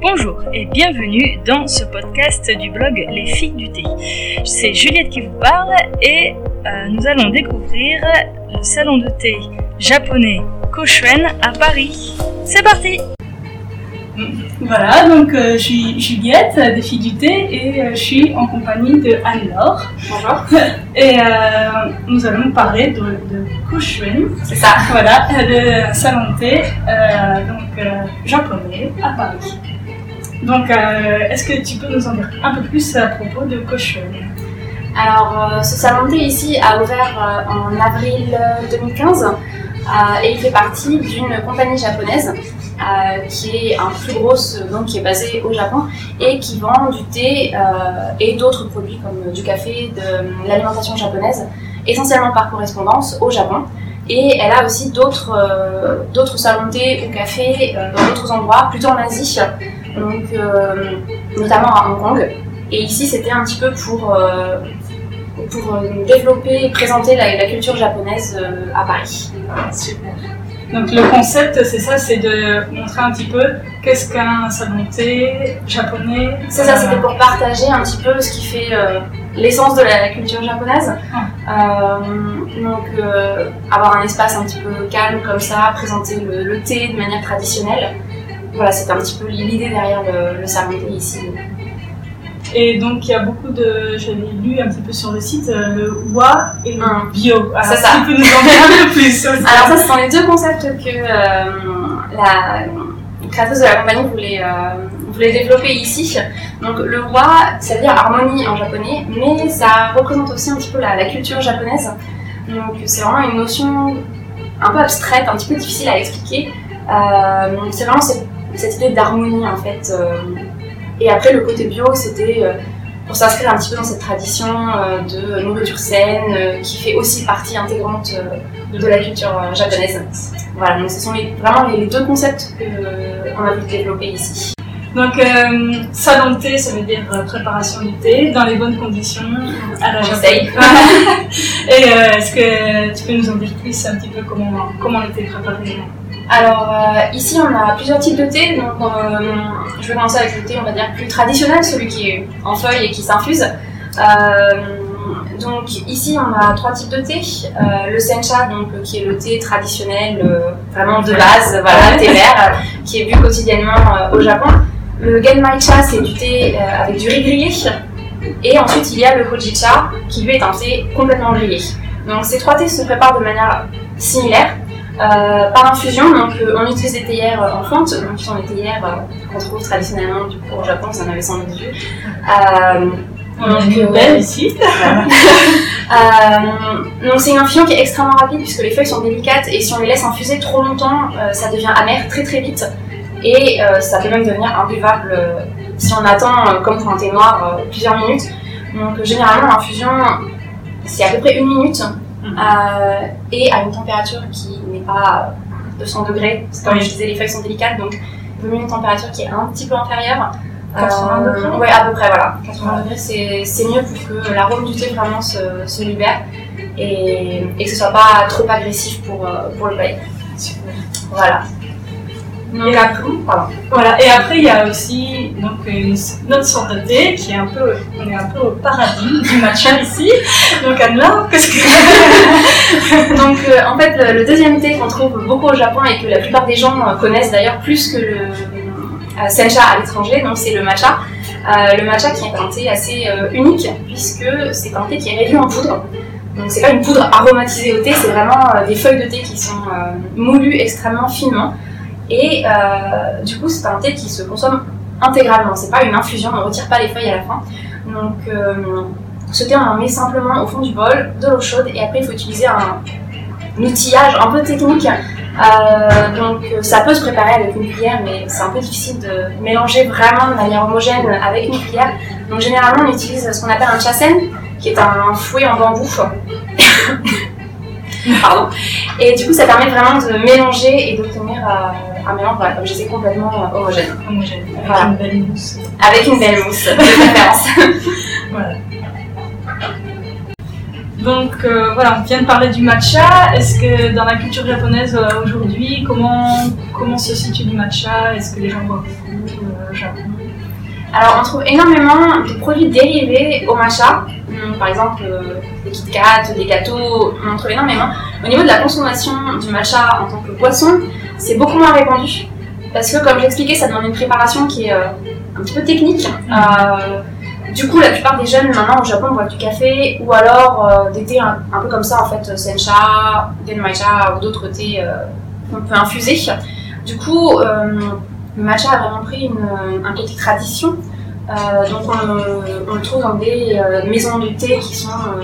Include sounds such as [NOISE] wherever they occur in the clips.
Bonjour et bienvenue dans ce podcast du blog Les filles du thé. C'est Juliette qui vous parle et euh, nous allons découvrir le salon de thé japonais Koshuen à Paris. C'est parti Voilà, donc euh, je suis Juliette euh, des filles du thé et euh, je suis en compagnie de Anne-Laure. Bonjour. [LAUGHS] Et euh, nous allons parler de, de C'est ça. voilà, le salon de thé donc, japonais à Paris. Donc, est-ce que tu peux nous en dire un peu plus à propos de Koshuen Alors, ce salon de thé ici a ouvert en avril euh, 2015 euh, et il fait partie d'une compagnie japonaise euh, qui est un plus euh, donc qui est basée au Japon et qui vend du thé euh, et d'autres produits comme du café, de l'alimentation japonaise, essentiellement par correspondance au Japon. Et elle a aussi d'autres euh, d'autres salons thé ou cafés euh, dans d'autres endroits, plutôt en Asie, donc notamment à Hong Kong. Et ici, c'était un petit peu pour, pour développer et présenter la, la culture japonaise à Paris. Super. Donc le concept, c'est ça, c'est de montrer un petit peu qu'est-ce qu'un salon thé japonais. C'est ça, Euh, c'était pour partager un petit peu ce qui fait euh, l'essence de la, culture japonaise. Euh, donc euh, avoir un espace un petit peu calme comme ça, présenter le, le thé de manière traditionnelle. Voilà, c'était un petit peu l'idée derrière le, le salon thé ici. Et donc, il y a beaucoup de. J'avais lu un petit peu sur le site euh, le wa et le Hum. bio. Alors, ça. Tu peux nous en dire un peu plus Alors ça, ce sont les deux concepts que euh, la créatrice de la compagnie voulait, euh, voulait développer ici. Donc le roi, ça veut dire harmonie en japonais, mais ça représente aussi un petit peu la, la culture japonaise. Donc c'est vraiment une notion un peu abstraite, un petit peu difficile à expliquer. Euh, c'est vraiment cette, cette idée d'harmonie en fait. Et après le côté bio, c'était euh, pour s'inscrire un petit peu dans cette tradition euh, de nourriture saine euh, qui fait aussi partie intégrante de la culture japonaise. Voilà, donc ce sont les- vraiment les, deux concepts qu'on a voulu développer ici. Donc, euh, salon de thé, ça veut dire préparation du thé dans les bonnes conditions à la essaye. [LAUGHS] Et euh, est-ce que tu peux nous en dire plus un petit peu comment, comment le thé est préparé? Alors euh, ici on a plusieurs types de thé, donc euh, je vais commencer avec le thé on va dire plus traditionnel, celui qui est en feuille et qui s'infuse. Euh, donc ici on a trois types de thé, le sencha donc qui est le thé traditionnel vraiment de base, voilà thé vert qui est bu quotidiennement au Japon. Le genmaicha c'est du thé avec du riz grillé et ensuite il y a le hojicha qui lui est un thé complètement grillé. Donc ces trois thés se préparent de manière similaire. Euh, par infusion, donc euh, on utilise des théières euh, en fonte, donc qui sont des théières qu'on trouve traditionnellement du coup, au Japon, ça en avait sans doute vu. Donc, une belle ici. [LAUGHS] donc c'est une infusion qui est extrêmement rapide puisque les feuilles sont délicates et si on les laisse infuser trop longtemps, ça devient amer très très vite et ça peut même devenir imbuvable si on attend, comme pour un thé noir, plusieurs minutes. Donc généralement l'infusion c'est à peu près une minute Euh, et à une température qui n'est pas 200 degrés. C'est comme Oui. je disais, les feuilles sont délicates donc il vaut mieux une température qui est un petit peu inférieure. 80 degrés Ouais, à peu près, voilà. 80 degrés, c'est c'est mieux pour que l'arôme du thé vraiment se, se libère et, et que ce soit pas trop agressif pour, euh, pour le palais. Voilà. Donc Et- après. Voilà, et après il y a aussi donc, une, autre sorte de thé qui est un peu, on est un peu au paradis du matcha ici. Donc Anne-Laure, qu'est-ce que. Donc euh, en fait, le, le deuxième thé qu'on trouve beaucoup au Japon et que la plupart des gens connaissent d'ailleurs plus que le euh, sencha à l'étranger, donc c'est le matcha. Euh, le matcha qui est un thé assez unique puisque c'est un thé qui est réduit en poudre. Donc c'est pas une poudre aromatisée au thé, c'est vraiment des feuilles de thé qui sont moulues extrêmement finement. Et euh, du coup, c'est un thé qui se consomme intégralement. C'est pas une infusion, on ne retire pas les feuilles à la fin. Donc euh, ce thé, on en met simplement au fond du bol, de l'eau chaude, et après il faut utiliser un, outillage un peu technique. Euh, donc ça peut se préparer avec une cuillère, mais c'est un peu difficile de mélanger vraiment de manière homogène avec une cuillère. Donc généralement on utilise ce qu'on appelle un chasen, qui est un fouet en bambou. [LAUGHS] Pardon. Et du coup ça permet vraiment de mélanger et d'obtenir un mélange, voilà, comme je disais, complètement euh, homogène. Homogène, avec Voilà. une belle mousse. Avec une belle mousse, de préférence. [LAUGHS] Voilà. Donc euh, voilà, on vient de parler du matcha. Est-ce que dans la culture japonaise euh, aujourd'hui, comment, comment se situe le matcha? Est-ce que les gens boivent beaucoup au Japon? Alors, on trouve énormément de produits dérivés au matcha. Hum, Par exemple, euh, des Kit Kat, des gâteaux, on en trouve énormément. Au niveau de la consommation du matcha en tant que boisson, c'est beaucoup moins répandu. Parce que, comme j'expliquais, ça demande une préparation qui est euh, un petit peu technique. Euh, du coup, la plupart des jeunes maintenant au Japon boivent du café ou alors euh, des thés un, un peu comme ça, en fait, sencha, genmaicha ou d'autres thés qu'on peut infuser. Du coup, le matcha a vraiment pris une- un côté tradition. Euh, donc on, le- on le trouve dans des euh, maisons de thé qui sont euh,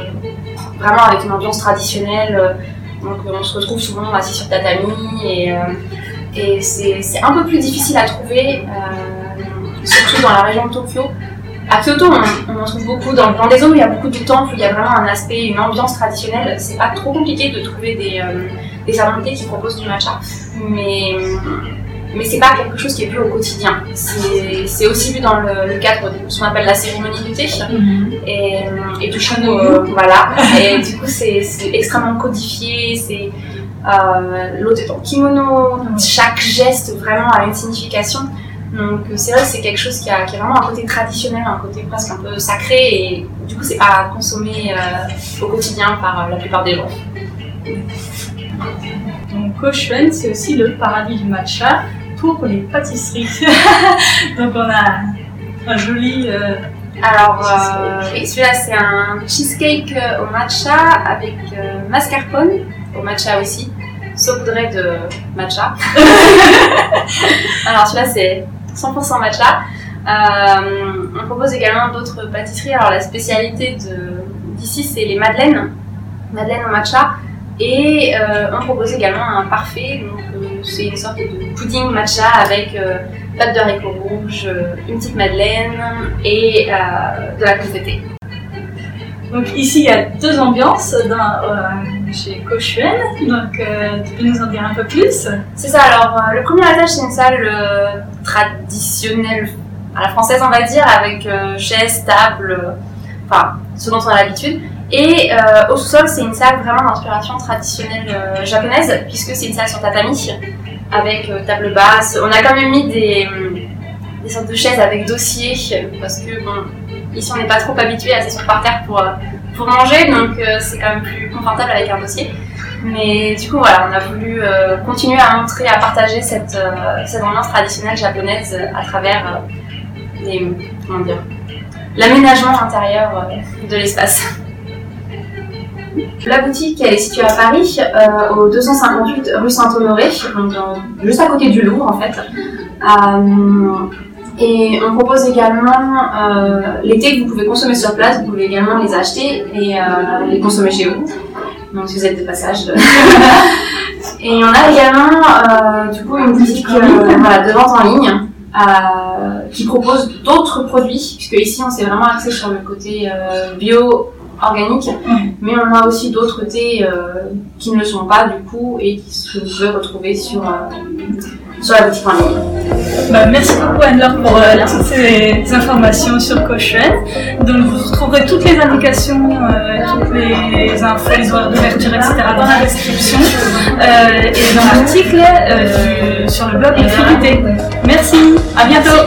vraiment avec une ambiance traditionnelle. Donc euh, on se retrouve souvent assis sur tatami et, euh, et c'est un peu plus difficile à trouver, euh, surtout dans la région de Tokyo. À Kyoto, on, on en trouve beaucoup. Dans, dans des zones où il y a beaucoup de temples, il y a vraiment un aspect, une ambiance traditionnelle, c'est pas trop compliqué de trouver des, euh, des qui proposent du matcha. Mais, mais c'est pas quelque chose qui est vu au quotidien. C'est aussi vu dans le, le cadre de ce qu'on appelle la cérémonie du thé. Et, et du coup, euh, voilà. Et du coup, c'est extrêmement codifié. C'est euh, l'autre est en kimono. Chaque geste vraiment a une signification. Donc euh, c'est vrai que c'est quelque chose qui a, qui a vraiment un côté traditionnel, un côté presque un peu sacré. Et du coup, c'est pas consommé euh, au quotidien par euh, la plupart des gens. Donc Koshuen, c'est aussi le paradis du matcha pour les pâtisseries. [LAUGHS] Donc on a un joli... euh, Alors, euh, celui-là, c'est un cheesecake euh, au matcha avec euh, mascarpone au matcha aussi, saupoudré de matcha. [LAUGHS] Alors, celui-là, c'est 100% matcha. Euh, on propose également d'autres pâtisseries. Alors, la spécialité d'ici, c'est les madeleines, madeleines au matcha. Et on propose également un parfait, donc c'est une sorte de pudding matcha avec euh, pâte de haricots rouges, euh, une petite madeleine et euh, de la confettée. Donc ici, il y a deux ambiances dans, euh, chez Koshuen. Donc euh, tu peux nous en dire un peu plus? C'est ça, alors euh, le premier étage c'est une salle traditionnelle à la française on va dire, avec chaises, tables, enfin ce dont on a l'habitude. Et euh, au sous-sol c'est une salle vraiment d'inspiration traditionnelle euh, japonaise, puisque c'est une salle sur tatami, avec euh, table basse. On a quand même mis des, sortes de chaises avec dossier, parce que bon, ici on n'est pas trop habitué à s'asseoir par terre pour, pour manger, donc c'est quand même plus confortable avec un dossier. Mais du coup, voilà, on a voulu continuer à montrer, à partager cette, cette ambiance traditionnelle japonaise à travers les, l'aménagement intérieur de l'espace. [LAUGHS] La boutique, est située à Paris, euh, au 258 rue Saint-Honoré, euh, juste à côté du Louvre en fait. Euh, et on propose également les thés que vous pouvez consommer sur place, vous pouvez également les acheter et les consommer chez vous. Donc si vous êtes de passage. [LAUGHS] et on a également du coup une boutique voilà, de vente en ligne qui propose d'autres produits, puisque ici on s'est vraiment axé sur le côté bio organique, Mhm. mais on a aussi d'autres thés euh, qui ne le sont pas du coup et qui que vous pouvez retrouver sur, euh, sur la boutique en ligne. Bah, merci beaucoup Anne-Laure pour euh, toutes ces informations sur Koshuen. Donc vous trouverez toutes les indications, euh, toutes les infos, les horaires d'ouverture, etc. dans la description euh, et dans l'article euh, sur le blog Thé. Merci, à bientôt